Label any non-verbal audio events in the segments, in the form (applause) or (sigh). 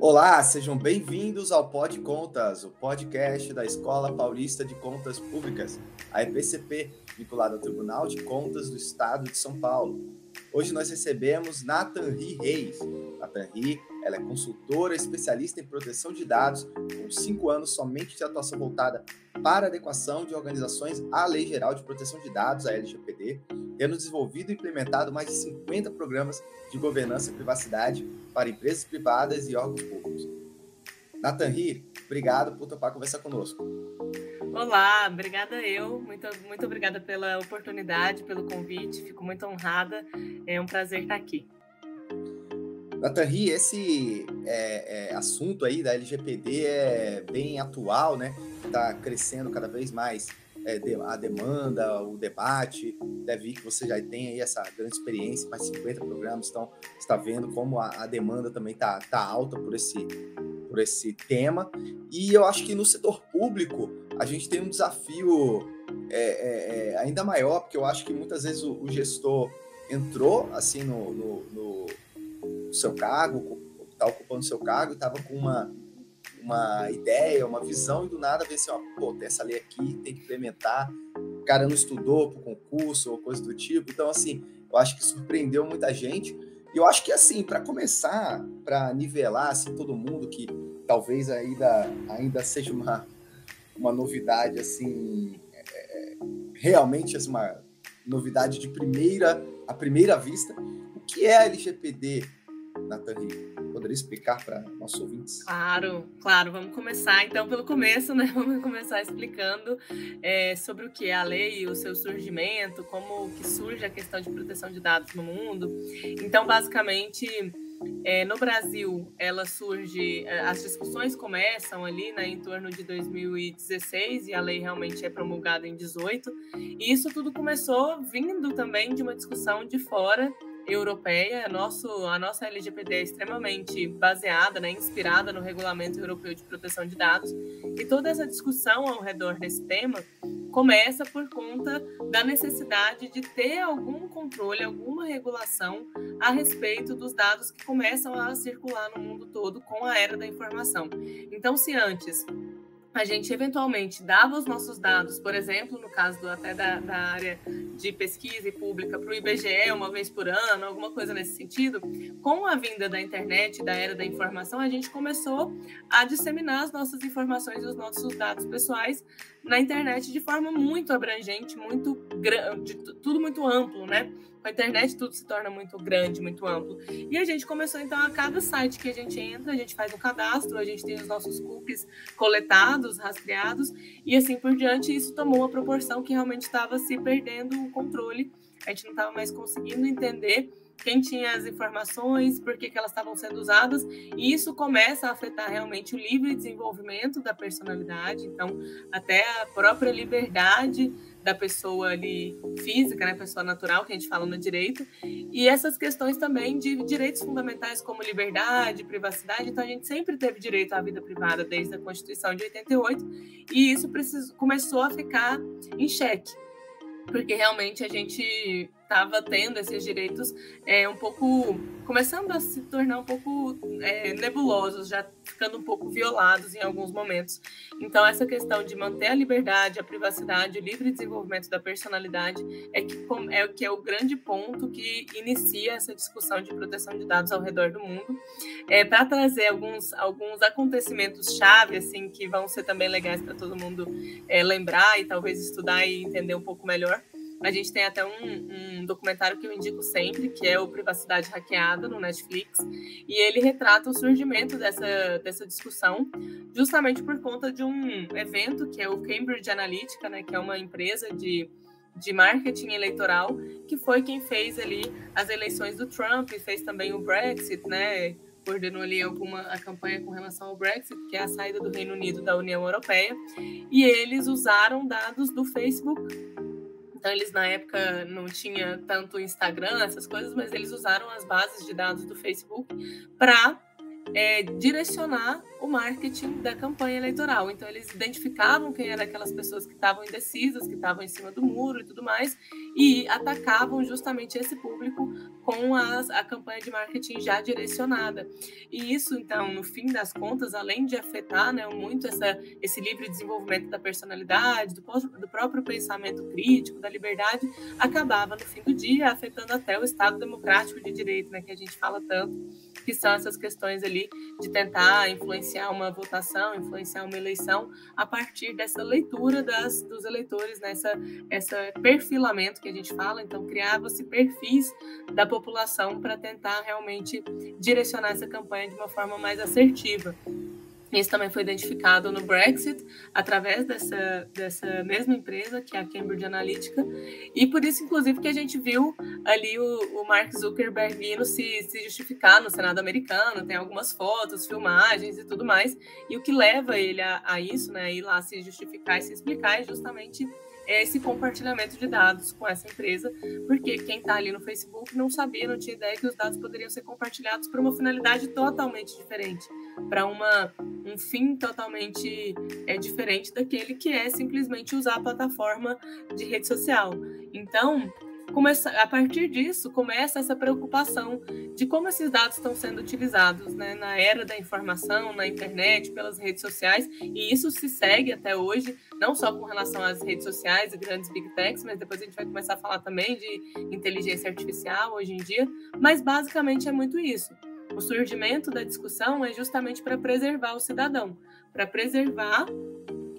Olá, sejam bem-vindos ao Pod Contas, o podcast da Escola Paulista de Contas Públicas, a EPCP, vinculada ao Tribunal de Contas do Estado de São Paulo. Hoje nós recebemos Nathan Ri Reis. Nathan Ri, ela é consultora especialista em proteção de dados, com cinco anos somente de atuação voltada para adequação de organizações à Lei Geral de Proteção de Dados, a LGPD, tendo desenvolvido e implementado mais de 50 programas de governança e privacidade para empresas privadas e órgãos públicos. Nathan Ri, obrigado por topar conversar conosco. Olá, obrigada eu. Muito, muito obrigada pela oportunidade, pelo convite. Fico muito honrada. É um prazer estar aqui. Nathan esse é, é, assunto aí da LGPD é bem atual, né? Está crescendo cada vez mais a demanda, o debate. Deve ir que você já tem aí essa grande experiência, mais 50 programas, então está vendo como a, a demanda também está tá alta por esse, por esse tema. E eu acho que no setor público a gente tem um desafio é, é, é ainda maior, porque eu acho que muitas vezes o, o gestor entrou assim no, no, no seu cargo, está ocupando seu cargo, estava com uma uma ideia, uma visão, e do nada vê assim, ó, pô, tem essa lei aqui, tem que implementar, o cara não estudou para o concurso ou coisa do tipo. Então, assim, eu acho que surpreendeu muita gente. E eu acho que, assim, para começar, para nivelar, assim, todo mundo, que talvez ainda, ainda seja uma, uma novidade, assim, é, é realmente assim, uma novidade de primeira, a primeira vista, o que é a LGPD, Nathalie? Poderia explicar para nossos ouvintes? Claro, claro. Vamos começar então pelo começo, né? (laughs) Vamos começar explicando é, sobre o que é a lei, o seu surgimento, como que surge a questão de proteção de dados no mundo. Então, basicamente, é, no Brasil, ela surge, é, as discussões começam ali né, em torno de 2016 e a lei realmente é promulgada em 18. E isso tudo começou vindo também de uma discussão de fora europeia, nosso, a nossa LGPD é extremamente baseada, né, inspirada no Regulamento Europeu de Proteção de Dados, e toda essa discussão ao redor desse tema começa por conta da necessidade de ter algum controle, alguma regulação a respeito dos dados que começam a circular no mundo todo com a era da informação. Então, se antes a gente eventualmente dava os nossos dados, por exemplo, no caso do, até da, da área de pesquisa e pública para o IBGE uma vez por ano, alguma coisa nesse sentido, com a vinda da internet, da era da informação, a gente começou a disseminar as nossas informações e os nossos dados pessoais na internet de forma muito abrangente, muito grande, tudo muito amplo, né? Com a internet tudo se torna muito grande, muito amplo. E a gente começou então a cada site que a gente entra, a gente faz um cadastro, a gente tem os nossos cookies coletados, rastreados e assim por diante. Isso tomou uma proporção que realmente estava se perdendo o controle. A gente não estava mais conseguindo entender quem tinha as informações, por que, que elas estavam sendo usadas, e isso começa a afetar realmente o livre desenvolvimento da personalidade, então até a própria liberdade da pessoa ali física, né, pessoa natural, que a gente fala no direito, e essas questões também de direitos fundamentais como liberdade, privacidade, então a gente sempre teve direito à vida privada desde a Constituição de 88, e isso precisou, começou a ficar em xeque porque realmente a gente estava tendo esses direitos é, um pouco começando a se tornar um pouco é, nebulosos, já ficando um pouco violados em alguns momentos. Então essa questão de manter a liberdade, a privacidade, o livre desenvolvimento da personalidade é que é o que é o grande ponto que inicia essa discussão de proteção de dados ao redor do mundo, é, para trazer alguns alguns acontecimentos chave assim que vão ser também legais para todo mundo é, lembrar e talvez estudar e entender um pouco melhor. A gente tem até um, um, documentário que eu indico sempre, que é o Privacidade Hackeada, no Netflix, e ele retrata o surgimento dessa, dessa discussão, justamente por conta de um evento que é o Cambridge Analytica, né, que é uma empresa de, de marketing eleitoral, que foi quem fez ali as eleições do Trump, e fez também o Brexit, né, coordenou ali alguma a campanha com relação ao Brexit, que é a saída do Reino Unido da União Europeia, e eles usaram dados do Facebook então, eles na época não tinha tanto Instagram, essas coisas, mas eles usaram as bases de dados do Facebook para é, direcionar o marketing da campanha eleitoral. Então, eles identificavam quem eram aquelas pessoas que estavam indecisas, que estavam em cima do muro e tudo mais, e atacavam justamente esse público com a, a campanha de marketing já direcionada. E isso, então, no fim das contas, além de afetar né, muito essa, esse livre desenvolvimento da personalidade, do, do próprio pensamento crítico, da liberdade, acabava, no fim do dia, afetando até o Estado democrático de direito, né, que a gente fala tanto, que são essas questões ali de tentar influenciar uma votação, influenciar uma eleição a partir dessa leitura das, dos eleitores, nessa né, essa perfilamento que a gente fala. Então, criava-se perfis da população para tentar realmente direcionar essa campanha de uma forma mais assertiva. Isso também foi identificado no Brexit, através dessa, dessa mesma empresa, que é a Cambridge Analytica, e por isso, inclusive, que a gente viu ali o, o Mark Zuckerberg vindo se, se justificar no Senado americano, tem algumas fotos, filmagens e tudo mais, e o que leva ele a, a isso, né, ir lá se justificar e se explicar é justamente esse compartilhamento de dados com essa empresa, porque quem está ali no Facebook não sabia, não tinha ideia que os dados poderiam ser compartilhados para uma finalidade totalmente diferente, para um fim totalmente é, diferente daquele que é simplesmente usar a plataforma de rede social. Então, começa, a partir disso, começa essa preocupação de como esses dados estão sendo utilizados né, na era da informação, na internet, pelas redes sociais, e isso se segue até hoje, não só com relação às redes sociais e grandes big techs, mas depois a gente vai começar a falar também de inteligência artificial hoje em dia, mas basicamente é muito isso. O surgimento da discussão é justamente para preservar o cidadão, para preservar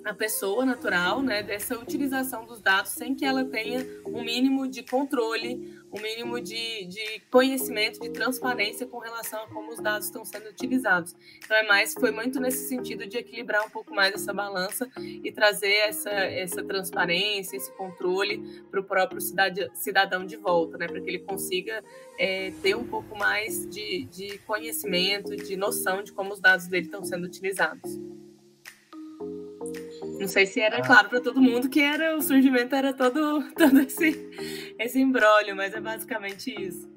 a pessoa natural, né, dessa utilização dos dados sem que ela tenha um mínimo de controle, um mínimo de, de conhecimento, de transparência com relação a como os dados estão sendo utilizados. Então é mais, foi muito nesse sentido de equilibrar um pouco mais essa balança e trazer essa, essa transparência, esse controle para o próprio cidadão de volta, né, para que ele consiga é, ter um pouco mais de, de conhecimento, de noção de como os dados dele estão sendo utilizados. Não sei se era ah. claro para todo mundo que era o surgimento era todo, (laughs) todo esse, esse embrólio, mas é basicamente isso.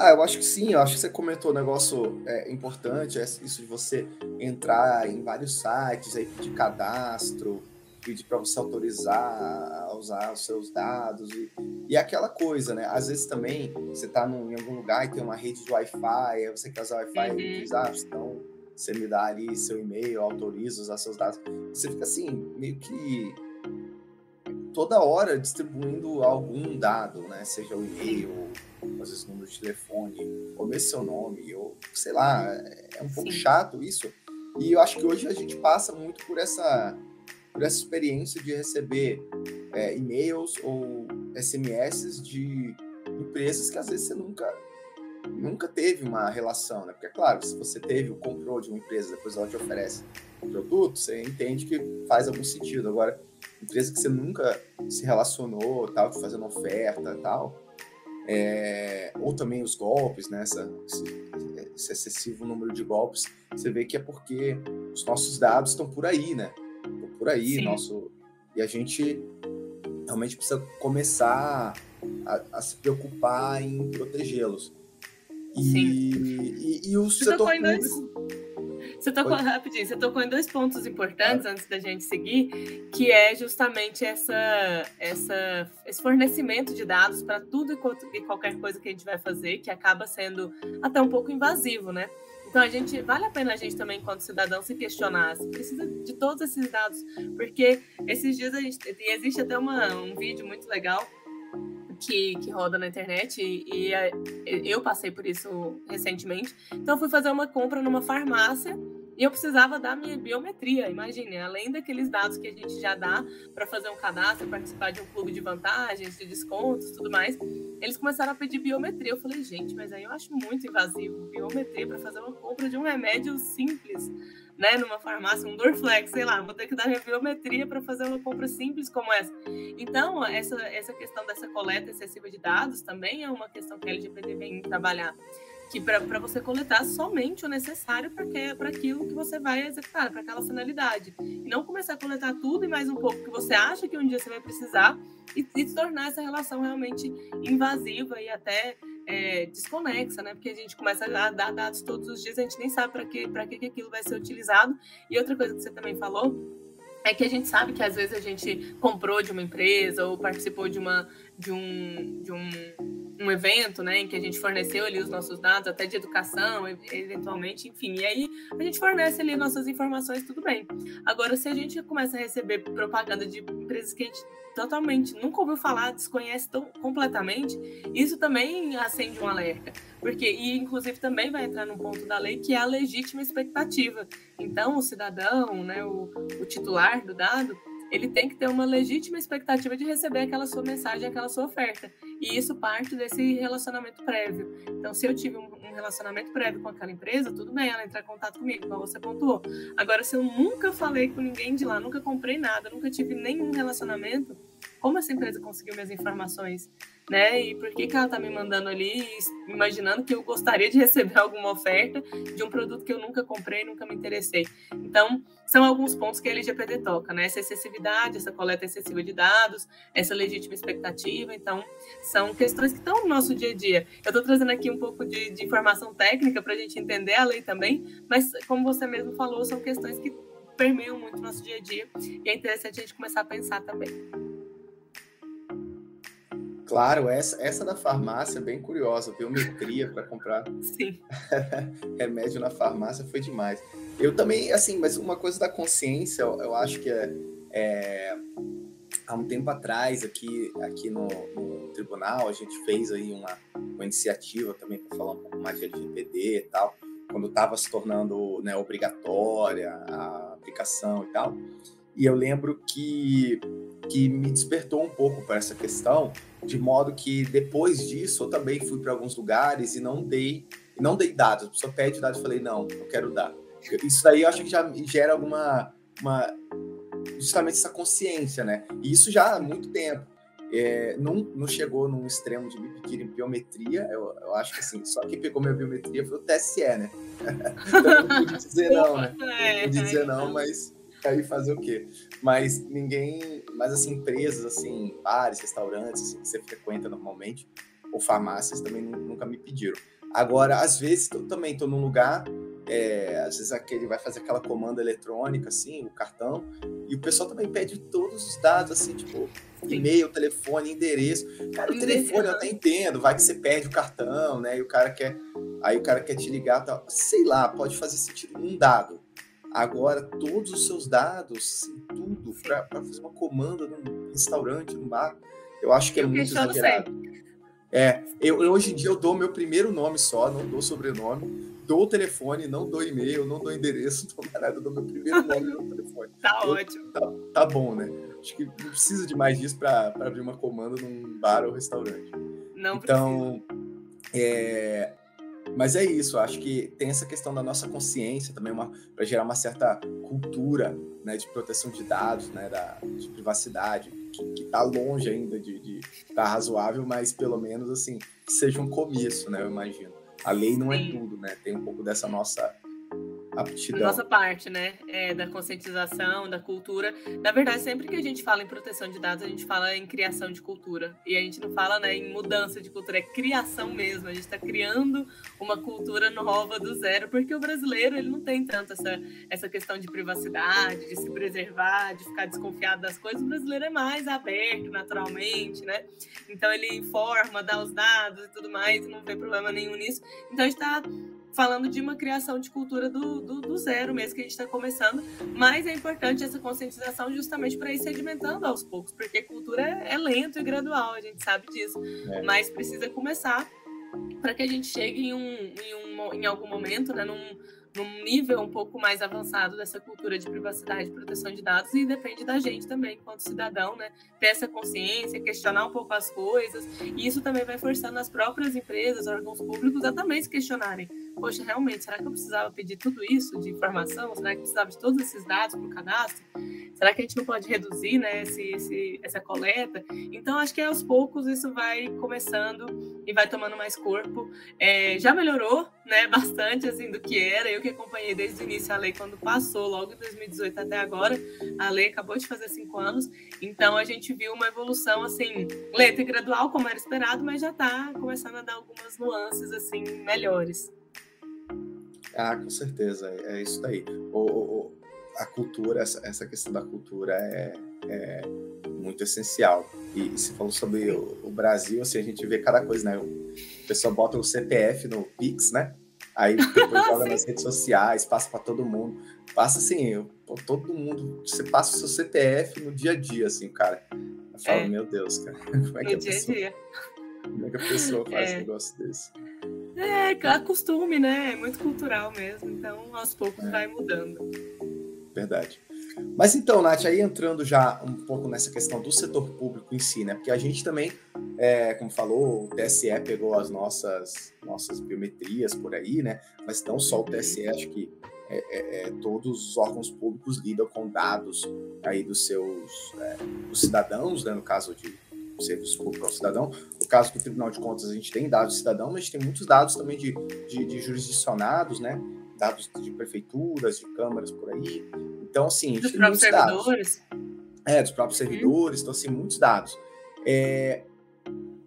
Ah, eu acho que sim, eu acho que você comentou um negócio é, importante, é isso de você entrar em vários sites, aí pedir cadastro, pedir para você autorizar a usar os seus dados e, e aquela coisa, né? Às vezes também você está em algum lugar e tem uma rede de Wi-Fi, aí você quer usar Wi-Fi uhum. e ah, então você me dá ali seu e-mail, autoriza usar seus dados. Você fica assim, meio que toda hora distribuindo algum dado, né? Seja o e-mail, ou às vezes número de telefone, ou mesmo seu nome, ou sei lá, é um pouco Sim. chato isso. E eu acho que hoje a gente passa muito por essa, por essa experiência de receber é, e-mails ou SMS de empresas que às vezes você nunca nunca teve uma relação, né? Porque, é claro, se você teve o comprou de uma empresa, depois ela te oferece um produto, você entende que faz algum sentido. Agora, empresa que você nunca se relacionou, tal, te fazendo oferta tal, é, ou também os golpes, né? Essa, esse, esse, excessivo número de golpes, você vê que é porque os nossos dados estão por aí, né? Estão por aí, Sim. nosso... E a gente realmente precisa começar a, a se preocupar em protegê-los. E, e, e, o você setor público... Dois... Você tocou rapidinho, você tocou em dois pontos importantes ah. antes da gente seguir, que é justamente essa, essa, esse fornecimento de dados para tudo e qualquer coisa que a gente vai fazer, que acaba sendo até um pouco invasivo, né? Então a gente vale a pena a gente também, enquanto cidadão, se questionar se precisa de todos esses dados, porque esses dias a gente e existe até uma, um vídeo muito legal que, que roda na internet e, e a, eu passei por isso recentemente. Então, fui fazer uma compra numa farmácia e eu precisava dar minha biometria. Imagine, além daqueles dados que a gente já dá para fazer um cadastro, participar de um clube de vantagens, de descontos, tudo mais, eles começaram a pedir biometria. Eu falei, gente, mas aí eu acho muito invasivo biometria para fazer uma compra de um remédio simples né, numa farmácia, um Dorflex, sei lá, vou ter que dar minha biometria para fazer uma compra simples como essa. Então, essa, essa questão dessa coleta excessiva de dados também é uma questão que a LGPD vem trabalhar. Que para você coletar somente o necessário para aquilo que você vai executar, para aquela finalidade. E não começar a coletar tudo e mais um pouco que você acha que um dia você vai precisar e, e tornar essa relação realmente invasiva e até é, desconexa, né? Porque a gente começa a dar dados todos os dias, a gente nem sabe para que, que, que aquilo vai ser utilizado. E outra coisa que você também falou é que a gente sabe que às vezes a gente comprou de uma empresa ou participou de uma de um, de um, um evento, né, em que a gente forneceu ali os nossos dados, até de educação, eventualmente, enfim, e aí a gente fornece ali nossas informações, tudo bem. Agora, se a gente começa a receber propaganda de empresas que a gente totalmente nunca ouviu falar, desconhece tão, completamente, isso também acende um alerta. Porque, e inclusive também vai entrar num ponto da lei que é a legítima expectativa. Então, o cidadão, né, o, o titular do dado, ele tem que ter uma legítima expectativa de receber aquela sua mensagem, aquela sua oferta. E isso parte desse relacionamento prévio. Então, se eu tive um, relacionamento prévio com aquela empresa, tudo bem ela entrar em contato comigo, como você pontuou. Agora, se eu nunca falei com ninguém de lá, nunca comprei nada, nunca tive nenhum relacionamento, como essa empresa conseguiu minhas informações? né? E por que, que ela está me mandando ali, imaginando que eu gostaria de (laughs) receber alguma oferta de um produto que eu nunca comprei, nunca me interessei. Então, são alguns pontos que a LGPD toca, né? Essa excessividade, essa coleta excessiva de dados, essa legítima expectativa. Então, são questões que estão no nosso dia a dia. Eu estou trazendo aqui um pouco de, de informação técnica para a gente entender a lei também, mas, como você mesmo falou, são questões que permeiam muito o nosso dia a dia e é interessante a gente começar a pensar também. Claro, essa, essa da farmácia é bem curiosa, biometria para comprar (laughs) remédio na farmácia foi demais. Eu também, assim, mas uma coisa da consciência, eu, eu acho que é, é, há um tempo atrás aqui, aqui no, no, tribunal a gente fez aí uma, uma iniciativa também para falar um pouco mais de LGPD e tal, quando estava se tornando né, obrigatória a aplicação e tal. E eu lembro que, que me despertou um pouco para essa questão, de modo que depois disso eu também fui para alguns lugares e não dei não dei dados. A pessoa pede dados, eu falei, não, eu quero dar. Isso daí eu acho que já gera alguma uma, justamente essa consciência, né? E isso já há muito tempo. É, não, não chegou num extremo de me pedirem biometria, eu, eu acho que assim, só quem pegou minha biometria foi o TSE, né? (laughs) então não pude dizer não, né? Não pude dizer não, mas aí fazer o quê? Mas ninguém, mas assim, empresas, assim, bares, restaurantes, assim, que você frequenta normalmente, ou farmácias também nunca me pediram. Agora, às vezes, eu também estou num lugar, é, às vezes aquele vai fazer aquela comanda eletrônica, assim, o cartão, e o pessoal também pede todos os dados, assim, tipo, e-mail, telefone, endereço. Cara, o telefone eu até entendo, vai que você perde o cartão, né? E o cara quer, aí o cara quer te ligar, tal. sei lá, pode fazer sentido um dado. Agora, todos os seus dados, tudo, para fazer uma comanda num restaurante, num bar, eu acho que é eu muito exagerado. É, eu, hoje em dia eu dou meu primeiro nome só, não dou sobrenome, dou o telefone, não dou e-mail, não dou endereço, (laughs) não dou nada, eu dou meu primeiro nome no telefone. tá eu, ótimo. Tá, tá, bom, né? Acho que não precisa de mais disso para abrir uma comanda num bar ou restaurante. Não então, precisa. É, mas é isso, acho que tem essa questão da nossa consciência também para gerar uma certa cultura né, de proteção de dados, né, da, de privacidade, que está longe ainda de estar tá razoável, mas pelo menos assim, que seja um começo, né, eu imagino. A lei não é tudo, né? Tem um pouco dessa nossa aptidão. Nossa parte, né? É, da conscientização, da cultura. Na verdade, sempre que a gente fala em proteção de dados, a gente fala em criação de cultura. E a gente não fala né, em mudança de cultura, é criação mesmo. A gente está criando uma cultura nova do zero, porque o brasileiro ele não tem tanto essa, essa questão de privacidade, de se preservar, de ficar desconfiado das coisas. O brasileiro é mais aberto naturalmente, né? Então ele informa, dá os dados e tudo mais, e não vê problema nenhum nisso. Então a gente está falando de uma criação de cultura do, do, do zero mesmo, que a gente está começando, mas é importante essa conscientização justamente para ir sedimentando aos poucos, porque cultura é, lento e gradual, a gente sabe disso, é. mas precisa começar para que a gente chegue em, um, em, um, em algum momento, né, num, num nível um pouco mais avançado dessa cultura de privacidade e proteção de dados e depende da gente também, enquanto cidadão, né, ter essa consciência, questionar um pouco as coisas, e isso também vai forçando as próprias empresas, órgãos públicos a também se questionarem. Poxa, realmente, será que eu precisava pedir tudo isso de informação? Será que eu precisava de todos esses dados para o cadastro? será que a gente não pode reduzir né, esse, esse, essa coleta? Então, acho que aos poucos isso vai começando e vai tomando mais corpo. É, já melhorou né, (laughs) bastante assim, do que era. Eu que acompanhei desde o início a lei, quando passou, logo em 2018 até agora, a lei acabou de fazer cinco anos. Então, a gente viu uma evolução assim, lenta e gradual, como era esperado, mas já está começando a dar algumas nuances assim melhores. Ah, com certeza, é isso daí. O, a cultura, essa, essa questão da cultura é, é muito essencial. E, e você falou sobre o, o, Brasil, assim, a gente vê cada coisa, né? O pessoal bota o CPF no Pix, né? Aí depois (laughs) joga nas redes sociais, passa para todo mundo. Passa assim, eu, todo mundo, você passa o seu CPF no dia a dia, assim, cara. Eu falo, é. meu Deus, cara, (laughs) como é que no a dia pessoa, dia. Como é que a pessoa faz é. um negócio desse? É, costume, né? É muito cultural mesmo. Então, aos poucos é. vai mudando. Verdade. Mas então, Nath, aí entrando já um pouco nessa questão do setor público em si, né? Porque a gente também, é, como falou, o TSE pegou as nossas, nossas biometrias por aí, né? Mas não só o TSE, acho que é, é, é, todos os órgãos públicos lidam com dados aí dos seus é, dos cidadãos, né? No caso de serviço público ao cidadão. No caso do Tribunal de Contas, a gente tem dados de cidadão, mas a gente tem muitos dados também de, de, de jurisdicionados, né? Dados de prefeituras, de câmaras por aí. Então, assim, dos próprios servidores. Dados. É, dos próprios uhum. servidores, então, assim, muitos dados. É,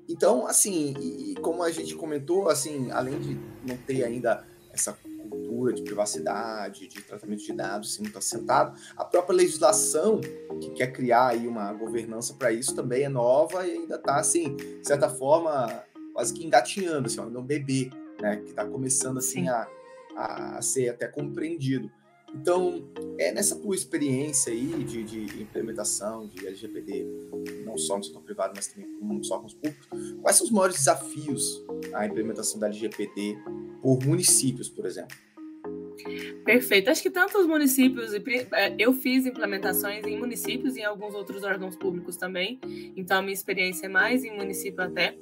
então, assim, e, como a gente comentou, assim, além de não ter ainda essa cultura de privacidade, de tratamento de dados assim, muito assentado. A própria legislação que quer criar aí uma governança para isso também é nova e ainda está, assim, de certa forma, quase que engatinhando, assim, ainda um bebê, né, que está começando, assim, a, a, ser até compreendido. Então, é, nessa tua experiência aí de, de, implementação de LGPD, não só no setor privado, mas também com os órgãos públicos, quais são os maiores desafios à implementação da LGPD por municípios, por exemplo? Perfeito. Acho que tanto os municípios, é, eu fiz implementações em municípios e em alguns outros órgãos públicos também, então a minha experiência é mais em município até.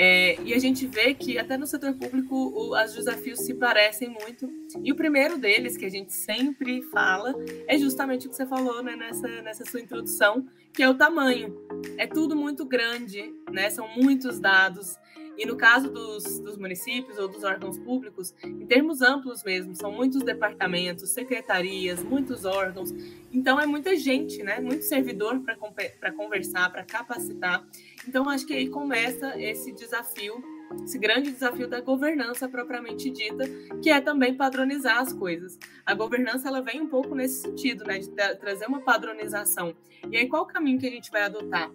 É, e a gente vê que até no setor público o, os desafios se parecem muito. E o primeiro deles, que a gente sempre fala, é justamente o que você falou né, nessa, nessa sua introdução, que é o tamanho. É tudo muito grande, né? São muitos dados. E no caso dos, dos, municípios ou dos órgãos públicos, em termos amplos mesmo, são muitos departamentos, secretarias, muitos órgãos. Então é muita gente, né? Muito servidor para conversar, para capacitar. Então acho que aí começa esse desafio, esse grande desafio da governança propriamente dita, que é também padronizar as coisas. A governança ela vem um pouco nesse sentido, né? De trazer uma padronização. E aí qual o caminho que a gente vai adotar?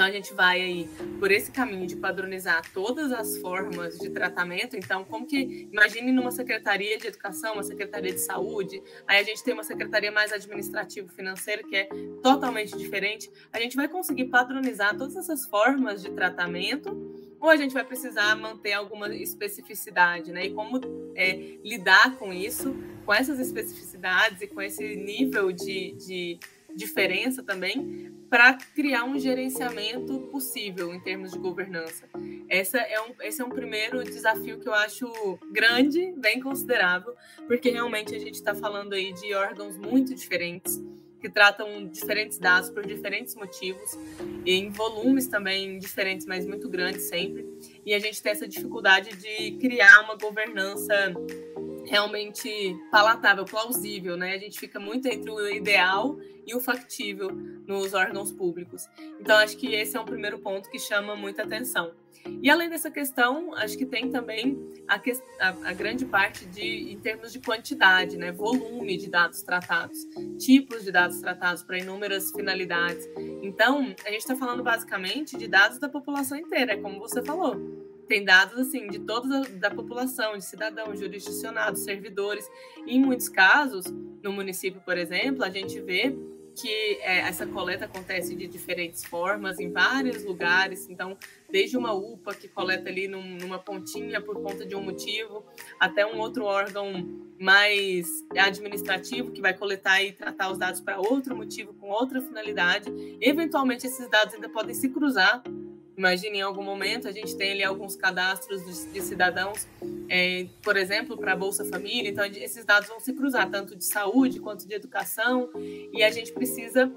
Então a gente vai aí por esse caminho de padronizar todas as formas de tratamento. Então, como que imagine numa secretaria de educação, uma secretaria de saúde, aí a gente tem uma secretaria mais administrativo financeira que é totalmente diferente. A gente vai conseguir padronizar todas essas formas de tratamento ou a gente vai precisar manter alguma especificidade, né? E como é, lidar com isso, com essas especificidades e com esse nível de, de diferença também para criar um gerenciamento possível em termos de governança. Essa é um, esse é um primeiro desafio que eu acho grande, bem considerável, porque realmente a gente está falando aí de órgãos muito diferentes, que tratam diferentes dados por diferentes motivos, e em volumes também diferentes, mas muito grandes sempre. E a gente tem essa dificuldade de criar uma governança realmente palatável, plausível, né? A gente fica muito entre o ideal e o factível nos órgãos públicos. Então, acho que esse é um primeiro ponto que chama muita atenção. E além dessa questão, acho que tem também a, que, a, a, grande parte de, em termos de quantidade, né? volume de dados tratados, tipos de dados tratados para inúmeras finalidades. Então, a gente está falando basicamente de dados da população inteira, é como você falou tem dados assim de toda da população, de cidadãos, jurisdicionados, servidores. E em muitos casos, no município, por exemplo, a gente vê que é, essa coleta acontece de diferentes formas em vários lugares. Então, desde uma UPA que coleta ali num, numa pontinha por conta de um motivo, até um outro órgão mais administrativo que vai coletar e tratar os dados para outro motivo, com outra finalidade. Eventualmente, esses dados ainda podem se cruzar Imagine em algum momento a gente tem ali alguns cadastros de, cidadãos é, por exemplo, para a Bolsa Família. Então, esses dados vão se cruzar tanto de saúde quanto de educação, e a gente precisa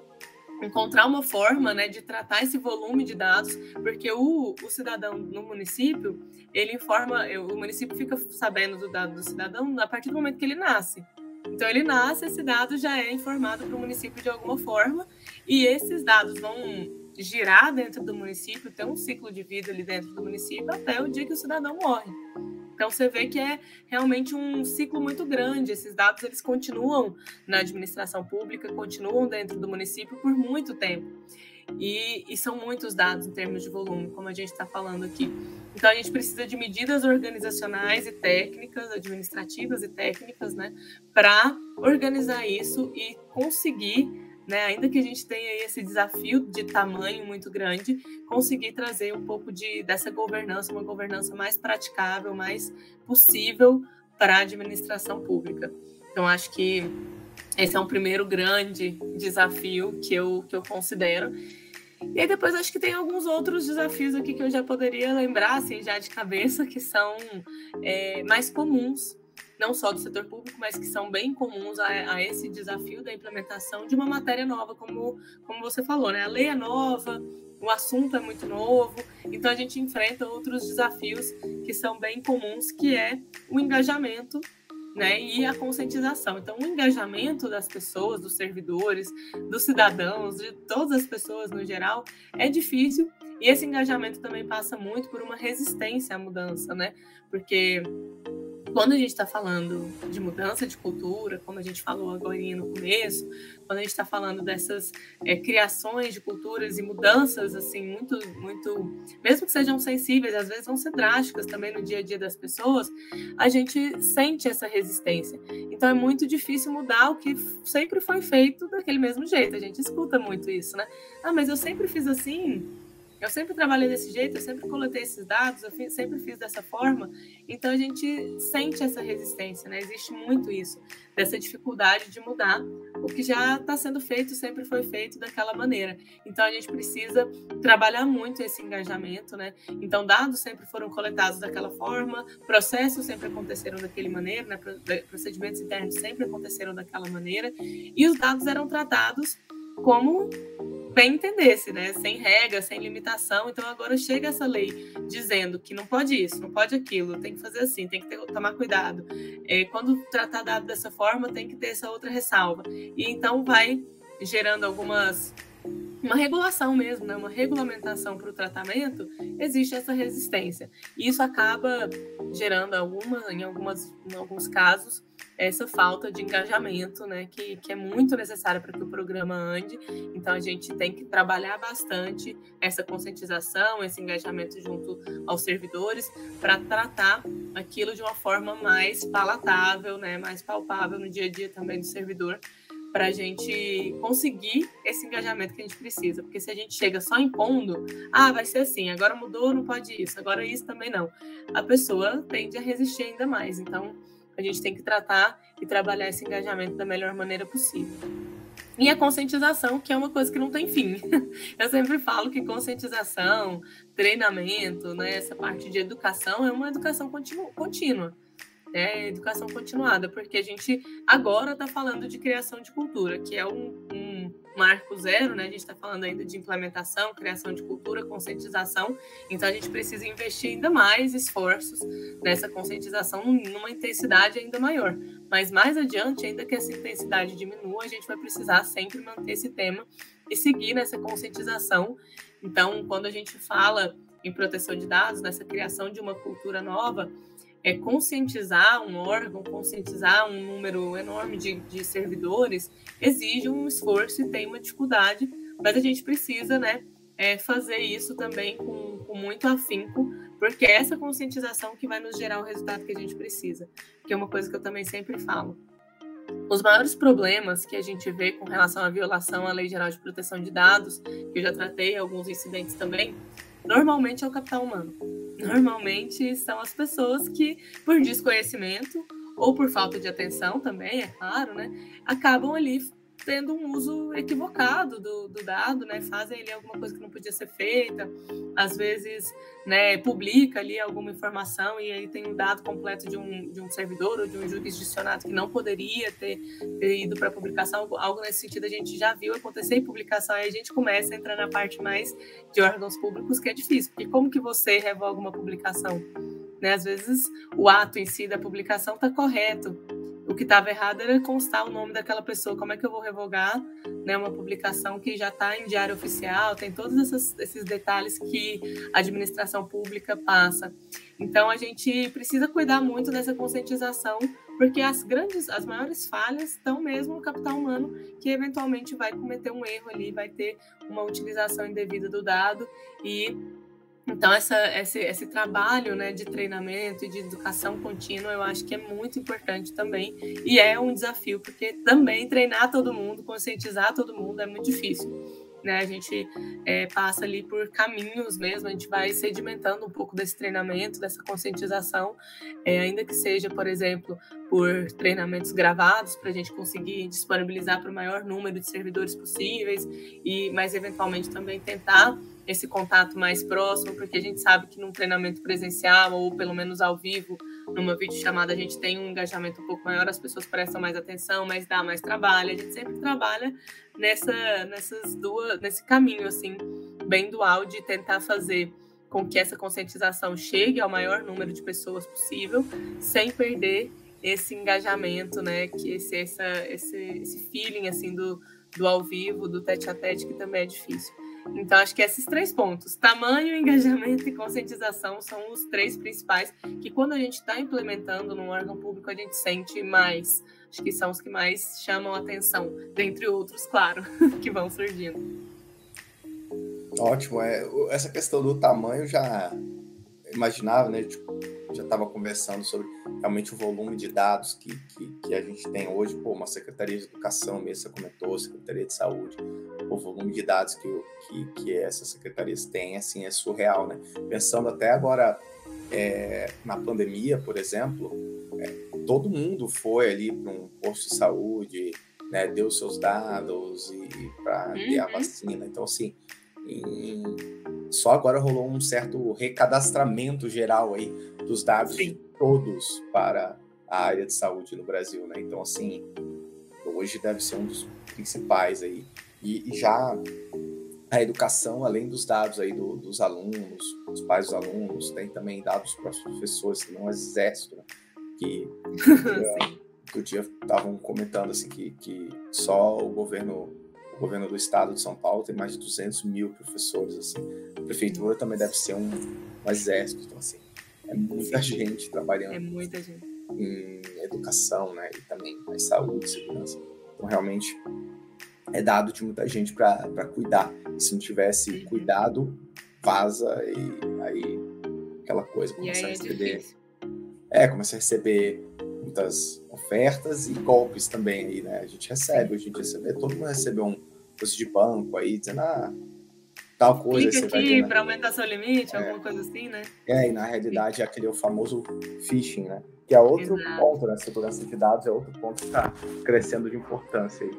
encontrar uma forma né, de tratar esse volume de dados, porque o, o cidadão no município, ele informa, o município fica sabendo do dado do cidadão a partir do momento que ele nasce. Então, ele nasce, esse dado já é informado para o município de alguma forma, e esses dados vão girar dentro do município, ter um ciclo de vida ali dentro do município até o dia que o cidadão morre. Então você vê que é realmente um ciclo muito grande. Esses dados eles continuam na administração pública, continuam dentro do município por muito tempo. E, e são muitos dados em termos de volume, como a gente está falando aqui. Então a gente precisa de medidas organizacionais e técnicas, administrativas e técnicas, né, para organizar isso e conseguir né, ainda que a gente tenha esse desafio de tamanho muito grande, conseguir trazer um pouco de, dessa governança, uma governança mais praticável, mais possível para a administração pública. Então, acho que esse é um primeiro grande desafio que eu, que eu considero. E aí depois acho que tem alguns outros desafios aqui que eu já poderia lembrar, assim, já de cabeça, que são é, mais comuns não só do setor público, mas que são bem comuns a, a, esse desafio da implementação de uma matéria nova, como, como você falou, né? A lei é nova, o assunto é muito novo, então a gente enfrenta outros desafios que são bem comuns, que é o engajamento né, e a conscientização. Então, o engajamento das pessoas, dos servidores, dos cidadãos, de todas as pessoas no geral, é difícil. E esse engajamento também passa muito por uma resistência à mudança, né? Porque quando a gente está falando de mudança de cultura, como a gente falou agora no começo, quando a gente está falando dessas é, criações de culturas e mudanças, assim, muito, muito, mesmo que sejam sensíveis, às vezes vão ser drásticas também no dia a dia das pessoas, a gente sente essa resistência. Então é muito difícil mudar o que sempre foi feito daquele mesmo jeito. A gente escuta muito isso, né? Ah, mas eu sempre fiz assim, eu sempre trabalhei desse jeito, eu sempre coletei esses dados, eu sempre fiz dessa forma. Então a gente sente essa resistência, né? Existe muito isso, dessa dificuldade de mudar o que já está sendo feito, sempre foi feito daquela maneira. Então a gente precisa trabalhar muito esse engajamento, né? Então dados sempre foram coletados daquela forma, processos sempre aconteceram daquele maneira, né? Procedimentos internos sempre aconteceram daquela maneira, e os dados eram tratados como bem entendesse, né? Sem regra, sem limitação. Então agora chega essa lei dizendo que não pode isso, não pode aquilo, tem que fazer assim, tem que ter, tomar cuidado. É, quando tratar dado dessa forma, tem que ter essa outra ressalva. E então vai gerando algumas uma regulação mesmo, né? uma regulamentação para o tratamento, existe essa resistência. E isso acaba gerando alguma, em, algumas, em alguns casos, essa falta de engajamento, né, que, que é muito necessária para que o programa ande. Então, a gente tem que trabalhar bastante essa conscientização, esse engajamento junto aos servidores, para tratar aquilo de uma forma mais palatável, né, mais palpável no dia a dia também do servidor, para a gente conseguir esse engajamento que a gente precisa. Porque se a gente chega só impondo, ah, vai ser assim, agora mudou, não pode isso, agora isso também não. A pessoa tende a resistir ainda mais. Então, a gente tem que tratar e trabalhar esse engajamento da melhor maneira possível. E a conscientização, que é uma coisa que não tem fim. (laughs) Eu sempre falo que conscientização, treinamento, né, essa parte de educação é uma educação contínua né, educação continuada, porque a gente agora está falando de criação de cultura, que é um, um marco zero, né? A gente está falando ainda de implementação, criação de cultura, conscientização. Então a gente precisa investir ainda mais esforços nessa conscientização numa intensidade ainda maior. Mas mais adiante, ainda que essa intensidade diminua, a gente vai precisar sempre manter esse tema e seguir nessa conscientização. Então, quando a gente fala em proteção de dados, nessa criação de uma cultura nova, é, conscientizar um órgão, conscientizar um número enorme de, de servidores, exige um esforço e tem uma dificuldade, mas a gente precisa né, é, fazer isso também com, com muito afinco, porque é essa conscientização que vai nos gerar o resultado que a gente precisa, que é uma coisa que eu também sempre falo. Os maiores problemas que a gente vê com relação à violação à Lei Geral de Proteção de Dados, que eu já tratei alguns incidentes também, normalmente é o capital humano. Normalmente são as pessoas que, por desconhecimento ou por falta de atenção também, é claro, né, acabam ali tendo um uso equivocado do, do dado, né? Fazem ali alguma coisa que não podia ser feita, às vezes, né, publica ali alguma informação e aí tem um dado completo de um, de um servidor ou de um jurisdicionado que não poderia ter, ter ido para publicação, algo nesse sentido a gente já viu acontecer em publicação, e a gente começa a entrar na parte mais de órgãos públicos, que é difícil, porque como que você revoga uma publicação? Né? Às vezes o ato em si da publicação está correto, o que estava errado era constar o nome daquela pessoa. Como é que eu vou revogar né, uma publicação que já está em diário oficial? Tem todos esses, esses detalhes que a administração pública passa. Então a gente precisa cuidar muito dessa conscientização, porque as grandes, as maiores falhas estão mesmo no capital humano, que eventualmente vai cometer um erro ali, vai ter uma utilização indevida do dado e então, essa, esse, esse trabalho né, de treinamento e de educação contínua, eu acho que é muito importante também. E é um desafio, porque também treinar todo mundo, conscientizar todo mundo é muito difícil. Né? A gente é, passa ali por caminhos mesmo, a gente vai sedimentando um pouco desse treinamento, dessa conscientização, é, ainda que seja, por exemplo, por treinamentos gravados, para a gente conseguir disponibilizar para o maior número de servidores possíveis, e mas eventualmente também tentar esse contato mais próximo, porque a gente sabe que num treinamento presencial ou pelo menos ao vivo, numa videochamada, a gente tem um engajamento um pouco maior, as pessoas prestam mais atenção, mas dá mais trabalho. A gente sempre trabalha nessa, nessas duas, nesse caminho assim, bem dual de tentar fazer com que essa conscientização chegue ao maior número de pessoas possível, sem perder esse engajamento, né? Que esse, essa, esse, esse feeling assim do, do ao vivo, do tete a tete, que também é difícil. Então, acho que esses três pontos, tamanho, (laughs) engajamento e conscientização, são os três principais que, quando a gente está implementando num órgão público, a gente sente mais. Acho que são os que mais chamam atenção, dentre outros, claro, (laughs) que vão surgindo. Ótimo. É, essa questão do tamanho já imaginava, né? Tipo, já estava conversando sobre realmente o volume de dados que, que, que, a gente tem hoje, pô, uma Secretaria de Educação mesmo, você comentou, Secretaria de Saúde, o volume de dados que, que, que essas secretarias têm, assim, é surreal, né? Pensando até agora é, na pandemia, por exemplo, é, todo mundo foi ali para um posto de saúde, né, deu seus dados e para uhum. ter a uhum. vacina. Então, assim, em, só agora rolou um certo recadastramento geral aí dos dados Sim. de todos para a área de saúde no Brasil, né? Então, assim, hoje deve ser um dos principais aí. E, e já a educação, além dos dados aí do, dos alunos, dos pais dos alunos, tem também dados para os professores, que não é exército, né? que (laughs) do dia estavam comentando assim que, que só o governo o governo do estado de São Paulo tem mais de 200 mil professores assim a prefeitura também deve ser um, um exército então assim é muita Sim. gente trabalhando é muita gente em educação né e também em saúde segurança então realmente é dado de muita gente para cuidar e se não tivesse cuidado vaza e aí aquela coisa começa a é receber é, é começa a receber muitas ofertas e golpes também aí, né? A gente recebe, dia você vê, todo mundo recebeu um coisa de banco aí, dizendo, ah, tal coisa. Clica aqui para aumentar seu limite, é. alguma coisa assim, né? É, e na realidade é aquele famoso phishing, né? Que é outro Exato. ponto, né? Segurança de dados é outro ponto que está crescendo de importância aí.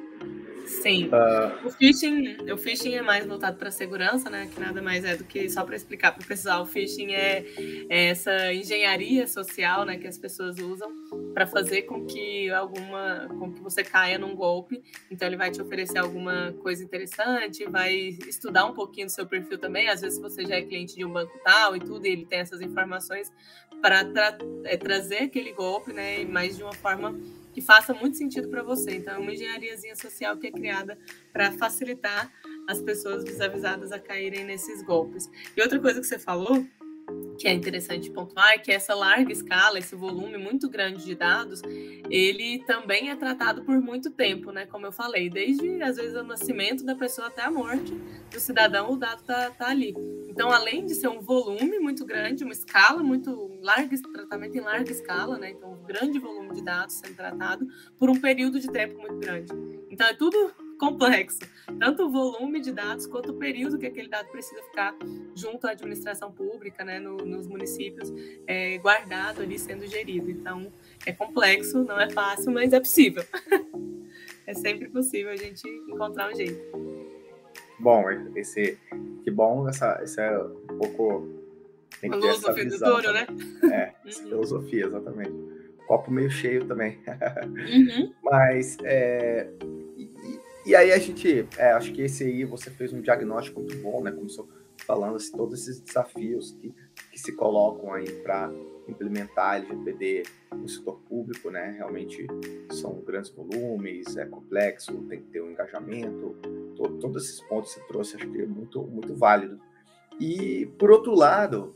Sim. Uh... O, phishing, o phishing é mais voltado para segurança, né? Que nada mais é do que, só para explicar para o pessoal, o phishing é, é, essa engenharia social né, que as pessoas usam para fazer com que alguma. com que você caia num golpe. Então ele vai te oferecer alguma coisa interessante, vai estudar um pouquinho do seu perfil também. Às vezes você já é cliente de um banco tal e tudo, e ele tem essas informações para tra é, trazer aquele golpe, né? Mas de uma forma que faça muito sentido para você. Então, é uma engenhariazinha social que é criada para facilitar as pessoas desavisadas a caírem nesses golpes. E outra coisa que você falou que é interessante pontuar é que essa larga escala, esse volume muito grande de dados, ele também é tratado por muito tempo, né? Como eu falei, desde às vezes o nascimento da pessoa até a morte do cidadão, o dado tá, tá ali. Então, além de ser um volume muito grande, uma escala muito larga, tratamento em larga escala, né? Então, um grande volume de dados sendo tratado por um período de tempo muito grande. Então, é tudo complexo. Tanto o volume de dados quanto o período que aquele dado precisa ficar junto à administração pública, né, no, nos municípios, é, guardado ali, sendo gerido. Então, é complexo, não é fácil, mas é possível. (laughs) é sempre possível a gente encontrar um jeito. Bom, esse que bom, essa, essa é um pouco tem que ter filosofia do touro, né? É, (laughs) uhum. filosofia, exatamente. Copo meio cheio também. (laughs) Uhum. Mas é, e, e, aí a gente, é, acho que esse aí você fez um diagnóstico muito bom, né? Começou falando assim, todos esses desafios que, que se colocam aí para implementar LGPD no setor público, né? Realmente são grandes volumes, é complexo, tem que ter um engajamento, todo, todos esses pontos que você trouxe, acho que é muito, muito válido. E, por outro lado,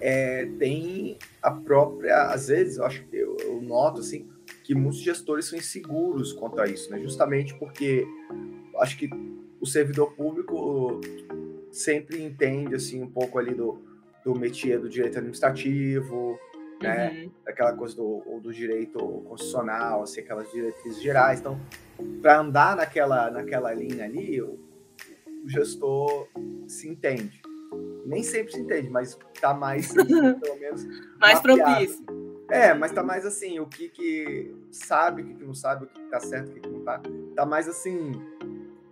é, tem a própria, às vezes, eu acho que eu, eu, noto assim que muitos gestores são inseguros quanto a isso, né? Justamente porque acho que o servidor público sempre entende assim um pouco ali do, do métier do direito administrativo, né? Uhum. Aquela coisa do, do direito constitucional, assim, aquelas diretrizes gerais. Então, para andar naquela, naquela linha ali, o, o gestor se entende nem sempre se entende, mas tá mais, (laughs) pelo menos. mais propício. É, mas tá mais assim, o que que sabe, o que, que não sabe, o que, que tá certo, o que, que não tá. Tá mais assim,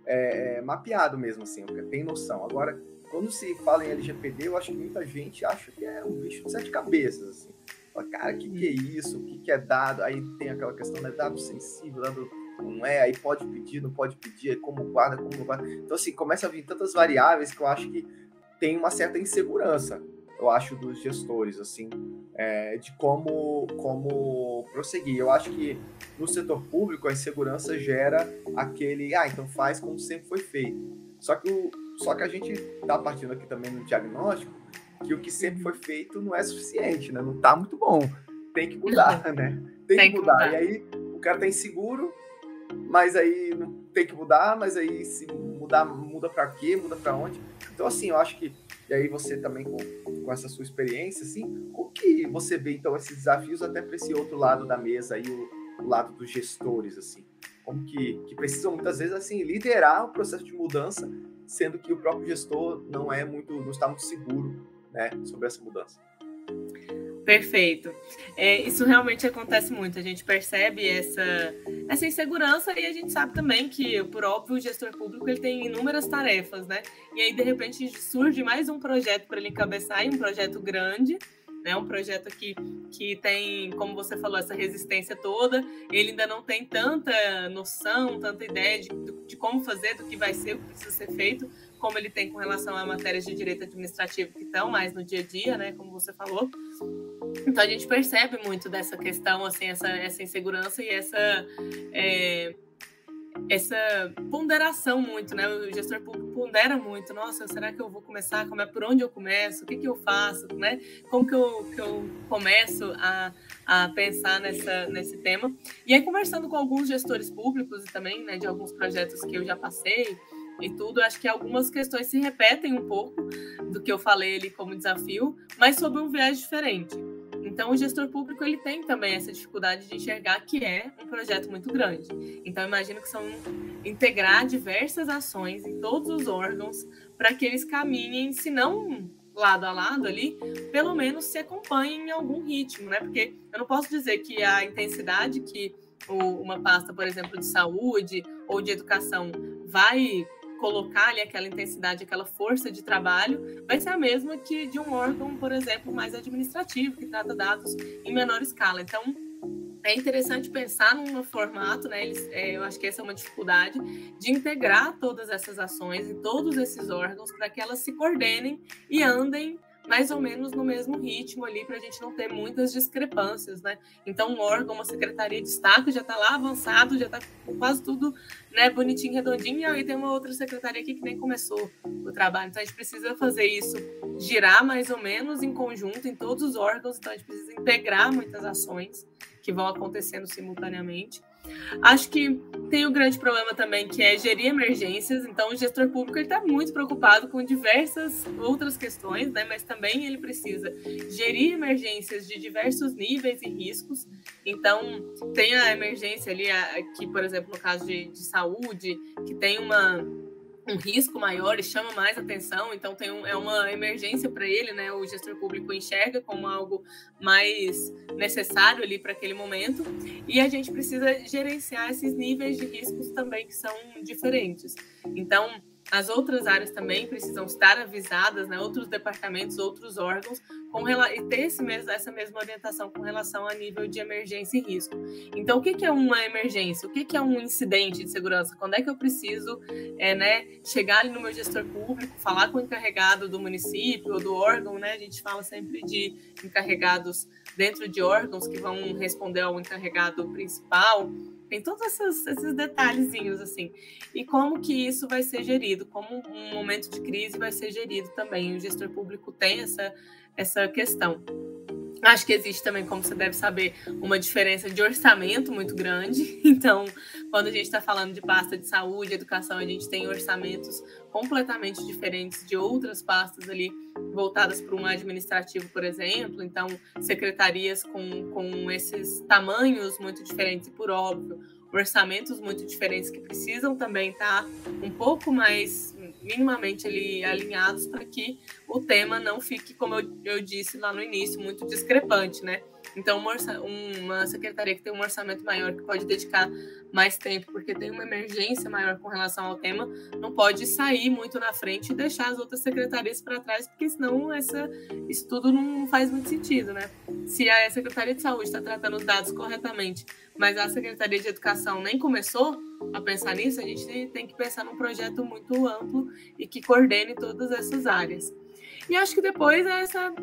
é, é, mapeado mesmo, assim, tem noção. Agora, quando se fala em LGPD, eu acho que muita gente acha que é um bicho de sete cabeças, assim. Fala, cara, o que, que é isso? O que, que é dado? Aí tem aquela questão, né? Dado sensível, dado não é, aí pode pedir, não pode pedir, como guarda, como guarda. Então, assim, começa a vir tantas variáveis que eu acho que tem uma certa insegurança, eu acho, dos gestores, assim, é, de como, como prosseguir. Eu acho que no setor público a insegurança gera aquele, ah, então faz como sempre foi feito. Só que, o, só que a gente está partindo aqui também no diagnóstico que o que sempre foi feito não é suficiente, né? Não está muito bom. Tem que mudar, né? Tem, tem que, mudar. que, mudar. E aí o cara tá inseguro, mas aí não tem que mudar, mas aí se mudar, muda para quê? Muda para onde? Então, assim, eu acho que, e aí você também com, com essa sua experiência, assim, como que você vê, então, esses desafios até para esse outro lado da mesa aí, o, o, lado dos gestores, assim? Como que, que precisam, muitas vezes, assim, liderar o processo de mudança, sendo que o próprio gestor não é muito, não está muito seguro, né, sobre essa mudança. Perfeito. É, isso realmente acontece muito. A gente percebe essa, essa insegurança e a gente sabe também que, por óbvio, o gestor público ele tem inúmeras tarefas, né? E aí, de repente, surge mais um projeto para ele encabeçar, um projeto grande, né? Um projeto que, que tem, como você falou, essa resistência toda. Ele ainda não tem tanta noção, tanta ideia de, de como fazer, do que vai ser, o que precisa ser feito, como ele tem com relação a matérias de direito administrativo que estão mais no dia a dia, né? Como você falou. Então a gente percebe muito dessa questão, assim, essa, essa insegurança e essa é, essa ponderação muito, né? O gestor público pondera muito. Nossa, será que eu vou começar? Como é por onde eu começo? O que, que eu faço? Né? Como que eu, que eu começo a, a pensar nessa, nesse tema? E aí, conversando com alguns gestores públicos e também né, de alguns projetos que eu já passei, e tudo, acho que algumas questões se repetem um pouco do que eu falei ali como desafio, mas sob um viés diferente. Então, o gestor público ele tem também essa dificuldade de enxergar que é um projeto muito grande. Então, imagino que são integrar diversas ações em todos os órgãos para que eles caminhem, se não lado a lado ali, pelo menos se acompanhem em algum ritmo, né? Porque eu não posso dizer que a intensidade que uma pasta, por exemplo, de saúde ou de educação vai colocar ali aquela intensidade, aquela força de trabalho, vai ser a mesma que de um órgão, por exemplo, mais administrativo, que trata dados em menor escala. Então, é interessante pensar num formato, né? Eles, é, eu acho que essa é uma dificuldade de integrar todas essas ações e todos esses órgãos para que elas se coordenem e andem mais ou menos no mesmo ritmo ali, para a gente não ter muitas discrepâncias, né? Então, um órgão, uma secretaria de destaque já está lá avançado, já está quase tudo né, bonitinho, redondinho, e aí tem uma outra secretaria aqui que nem começou o trabalho. Então, a gente precisa fazer isso girar mais ou menos em conjunto em todos os órgãos, então a gente precisa integrar muitas ações que vão acontecendo simultaneamente. Acho que tem o um grande problema também que é gerir emergências. Então, o gestor público está muito preocupado com diversas outras questões, né? Mas também ele precisa gerir emergências de diversos níveis e riscos. Então, tem a emergência ali, que, por exemplo, no caso de, de saúde, que tem uma um risco maior e chama mais atenção, então tem um, é uma emergência para ele, né? O gestor público enxerga como algo mais necessário ali para aquele momento, e a gente precisa gerenciar esses níveis de riscos também que são diferentes. Então, as outras áreas também precisam estar avisadas, né? outros departamentos, outros órgãos, com, e ter esse mesmo, essa mesma orientação com relação a nível de emergência e risco. Então, o que, que é uma emergência? O que, que é um incidente de segurança? Quando é que eu preciso é, né, chegar ali no meu gestor público, falar com o encarregado do município ou do órgão? Né? A gente fala sempre de encarregados dentro de órgãos que vão responder ao encarregado principal tem todos esses, esses detalhezinhos, assim. E como que isso vai ser gerido, como um momento de crise vai ser gerido também. O gestor público tem essa, essa questão. Acho que existe também, como você deve saber, uma diferença de orçamento muito grande. (laughs) Então, quando a gente está falando de pasta de saúde, educação, a gente tem orçamentos completamente diferentes de outras pastas ali voltadas para um administrativo, por exemplo. Então, secretarias com, com esses tamanhos muito diferentes, e por óbvio, orçamentos muito diferentes que precisam também estar tá um pouco mais minimamente ali alinhados para que o tema não fique, como eu, eu disse lá no início, muito discrepante, né? Então, uma, uma secretaria que tem um orçamento maior, que pode dedicar mais tempo, porque tem uma emergência maior com relação ao tema, não pode sair muito na frente e deixar as outras secretarias para trás, porque senão essa, isso tudo não faz muito sentido, né? Se a Secretaria de Saúde está tratando os dados corretamente, mas a Secretaria de Educação nem começou a pensar nisso, a gente tem que pensar num projeto muito amplo e que coordene todas essas áreas. E acho que depois é essa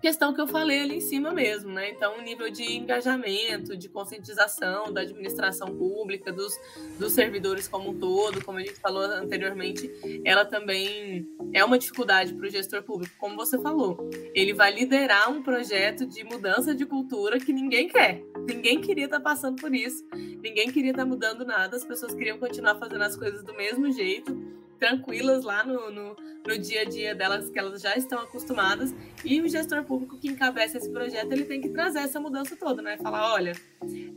questão que eu falei ali em cima mesmo, né? Então, o nível de engajamento, de conscientização da administração pública, dos, dos servidores como um todo, como a gente falou anteriormente, ela também é uma dificuldade para o gestor público, como você falou. Ele vai liderar um projeto de mudança de cultura que ninguém quer. Ninguém queria estar tá passando por isso, ninguém queria estar tá mudando nada, as pessoas queriam continuar fazendo as coisas do mesmo jeito tranquilas lá no, no, no, dia a dia delas, que elas já estão acostumadas. E o gestor público que encabeça esse projeto, ele tem que trazer essa mudança toda, né? Falar, olha,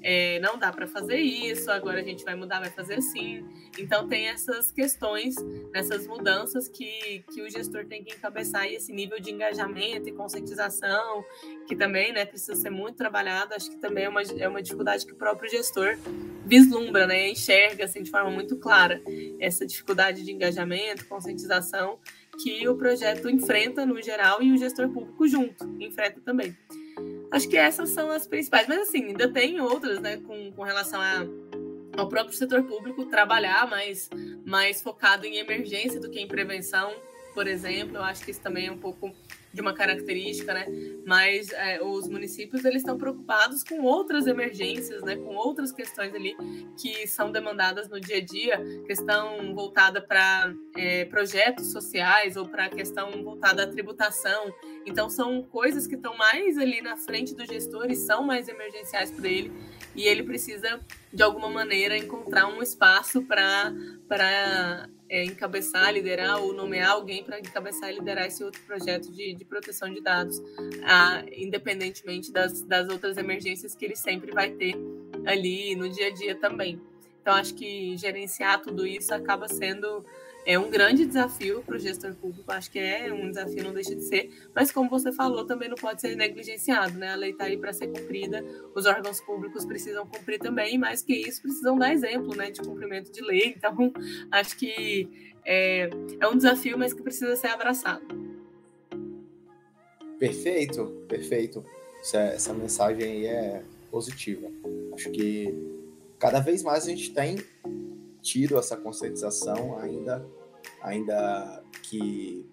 é, não dá para fazer isso, agora a gente vai mudar, vai fazer assim. Então tem essas questões, essas mudanças que, que o gestor tem que encabeçar e esse nível de engajamento e conscientização, que também né, precisa ser muito trabalhado, acho que também é uma, é uma dificuldade que o próprio gestor vislumbra, né, enxerga assim, de forma muito clara essa dificuldade de engajamento, conscientização que o projeto enfrenta no geral e o gestor público junto enfrenta também. Acho que essas são as principais, mas assim, ainda tem outras, né, com, com relação a, ao próprio setor público trabalhar mais, mais focado em emergência do que em prevenção, por exemplo. Eu acho que isso também é um pouco de uma característica, né? Mas é, os municípios eles estão preocupados com outras emergências, né? Com outras questões ali que são demandadas no dia a dia, questão voltada para é, projetos sociais ou para questão voltada à tributação. Então são coisas que estão mais ali na frente do gestor e são mais emergenciais para ele e ele precisa de alguma maneira encontrar um espaço para para é, encabeçar, liderar ou nomear alguém para encabeçar e liderar esse outro projeto de, de proteção de dados, a, independentemente das, das outras emergências que ele sempre vai ter ali no dia a dia também. Então, acho que gerenciar tudo isso acaba sendo é um grande desafio para o gestor público, acho que é um desafio, não deixa de ser, mas como você falou, também não pode ser negligenciado, né? A lei está aí para ser cumprida, os órgãos públicos precisam cumprir também, e mais que isso, precisam dar exemplo né, de cumprimento de lei. (laughs) Então, acho que é, é um desafio, mas que precisa ser abraçado. Perfeito, perfeito. Essa, essa mensagem aí é positiva. Acho que cada vez mais a gente tem tido essa conscientização, ainda, ainda que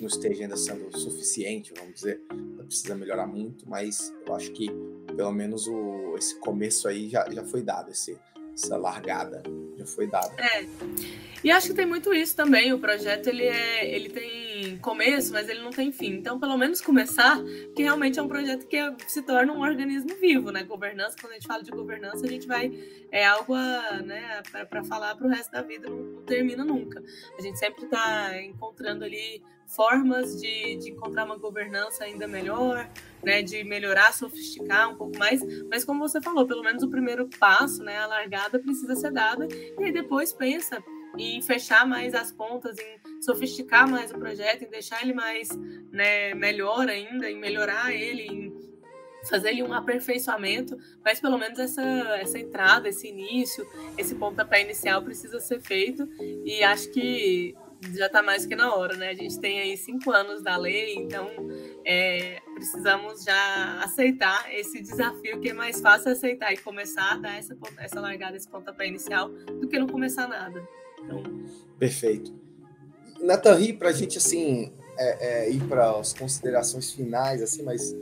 não esteja ainda sendo suficiente, vamos dizer, precisa melhorar muito, mas eu acho que pelo menos o, esse começo aí já, já foi dado, esse, essa largada já foi dada. É. E acho que tem muito isso também. O projeto ele é, ele tem começo, mas ele não tem fim. Então, pelo menos começar, que realmente é um projeto que é, se torna um organismo vivo, né? Governança. Quando a gente fala de governança, a gente vai é algo né, para falar para o resto da vida. Não, não, termina nunca. A gente sempre está encontrando ali formas de, de encontrar uma governança ainda melhor, né, de melhorar, sofisticar um pouco mais, mas como você falou, pelo menos o primeiro passo, né, a largada precisa ser dada, e aí depois pensa em fechar mais as pontas, em sofisticar mais o projeto, em deixar ele mais né, melhor ainda, em melhorar ele, em fazer ele um aperfeiçoamento, mas pelo menos essa, essa entrada, esse início, esse pontapé inicial precisa ser feito e acho que já está mais que na hora, né? A gente tem aí cinco anos da lei, então é, precisamos já aceitar esse desafio, que é mais fácil aceitar e começar a dar essa, essa largada, esse pontapé inicial, do que não começar nada. Então... Perfeito. Nathan, para a gente assim é, é, ir para as considerações finais, assim, mas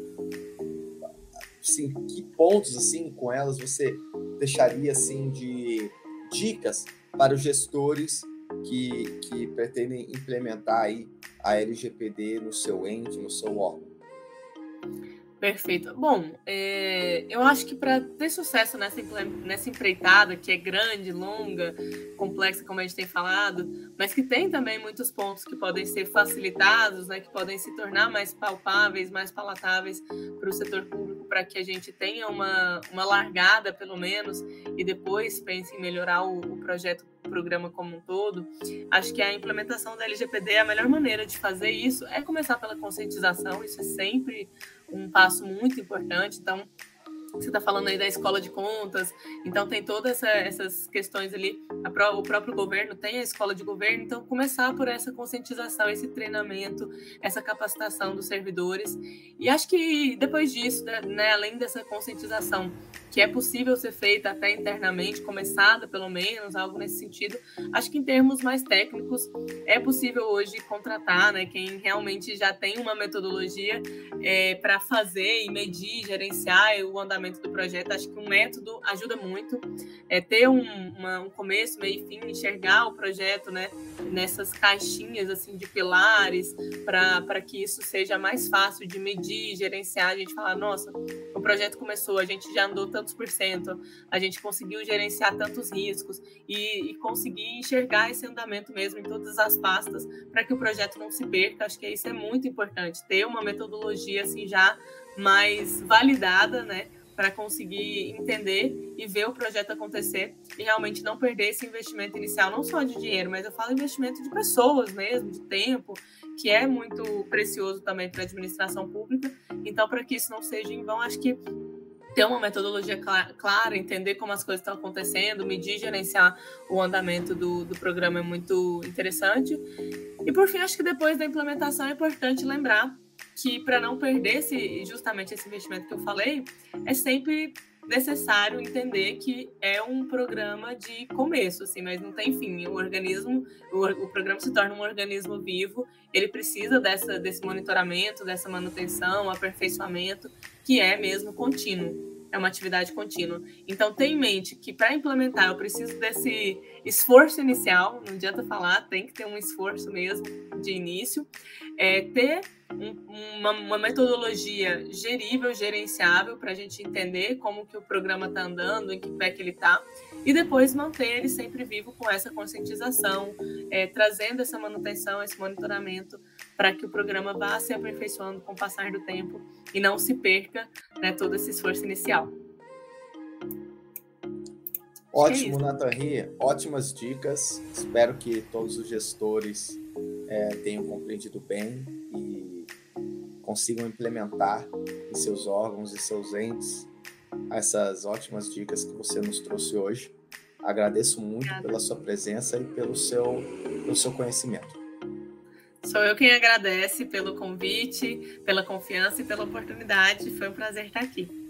assim, que pontos assim com elas você deixaria assim de dicas para os gestores que, que pretendem implementar aí a LGPD no seu ente, no seu órgão? Perfeito. Bom, é, eu acho que para ter sucesso nessa, nessa empreitada, que é grande, longa, complexa, como a gente tem falado, mas que tem também muitos pontos que podem ser facilitados, né, que podem se tornar mais palpáveis, mais palatáveis para o setor público, para que a gente tenha uma, uma largada, pelo menos, e depois pense em melhorar o, o projeto programa como um todo, acho que a implementação da LGPD, a melhor maneira de fazer isso é começar pela conscientização, isso é sempre um passo muito importante. Então, você está falando aí da escola de contas, então tem todas essa, essas questões ali. o próprio governo tem a escola de governo, então começar por essa conscientização, esse treinamento, essa capacitação dos servidores. E acho que depois disso, né, né além dessa conscientização, que é possível ser feita até internamente, começada pelo menos, algo nesse sentido. Acho que em termos mais técnicos, é possível hoje contratar né, quem realmente já tem uma metodologia é, para fazer e medir, gerenciar o andamento do projeto. Acho que um método ajuda muito. É, ter um, uma, um começo, meio e fim, enxergar o projeto né, nessas caixinhas assim de pilares, para que isso seja mais fácil de medir, gerenciar. A gente falar, nossa, o projeto começou, a gente já andou tantos por cento, a gente conseguiu gerenciar tantos riscos e, e conseguir enxergar esse andamento mesmo em todas as pastas para que o projeto não se perca. Acho que isso é muito importante, ter uma metodologia assim já mais validada, né? Para conseguir entender e ver o projeto acontecer e realmente não perder esse investimento inicial, não só de dinheiro, mas eu falo investimento de pessoas mesmo, de tempo, que é muito precioso também para a administração pública. Então, para que isso não seja em vão, acho que ter uma metodologia clara, entender como as coisas estão acontecendo, medir gerenciar o andamento do, do programa é muito interessante. E por fim, acho que depois da implementação é importante lembrar que para não perder esse, justamente esse investimento que eu falei, é sempre necessário entender que é um programa de começo, assim, mas não tem fim. O organismo, o, o programa se torna um organismo vivo, ele precisa dessa, desse monitoramento, dessa manutenção, aperfeiçoamento, que é mesmo contínuo. É uma atividade contínua. Então, tenha em mente que para implementar eu preciso desse esforço inicial, não adianta falar, tem que ter um esforço mesmo de início, é, ter um, uma, uma, metodologia gerível, gerenciável, para a gente entender como que o programa está andando, em que pé que ele está, e depois manter ele sempre vivo com essa conscientização, é, trazendo essa manutenção, esse monitoramento, para que o programa vá se aperfeiçoando com o passar do tempo e não se perca né, todo esse esforço inicial. Ótimo, é Nathan ótimas dicas. Espero que todos os gestores é, tenham compreendido bem e consigam implementar em seus órgãos e seus entes essas ótimas dicas que você nos trouxe hoje. Agradeço muito Obrigada. pela sua presença e pelo seu, pelo seu conhecimento. Sou eu quem agradece pelo convite, pela confiança e pela oportunidade. Foi um prazer estar aqui.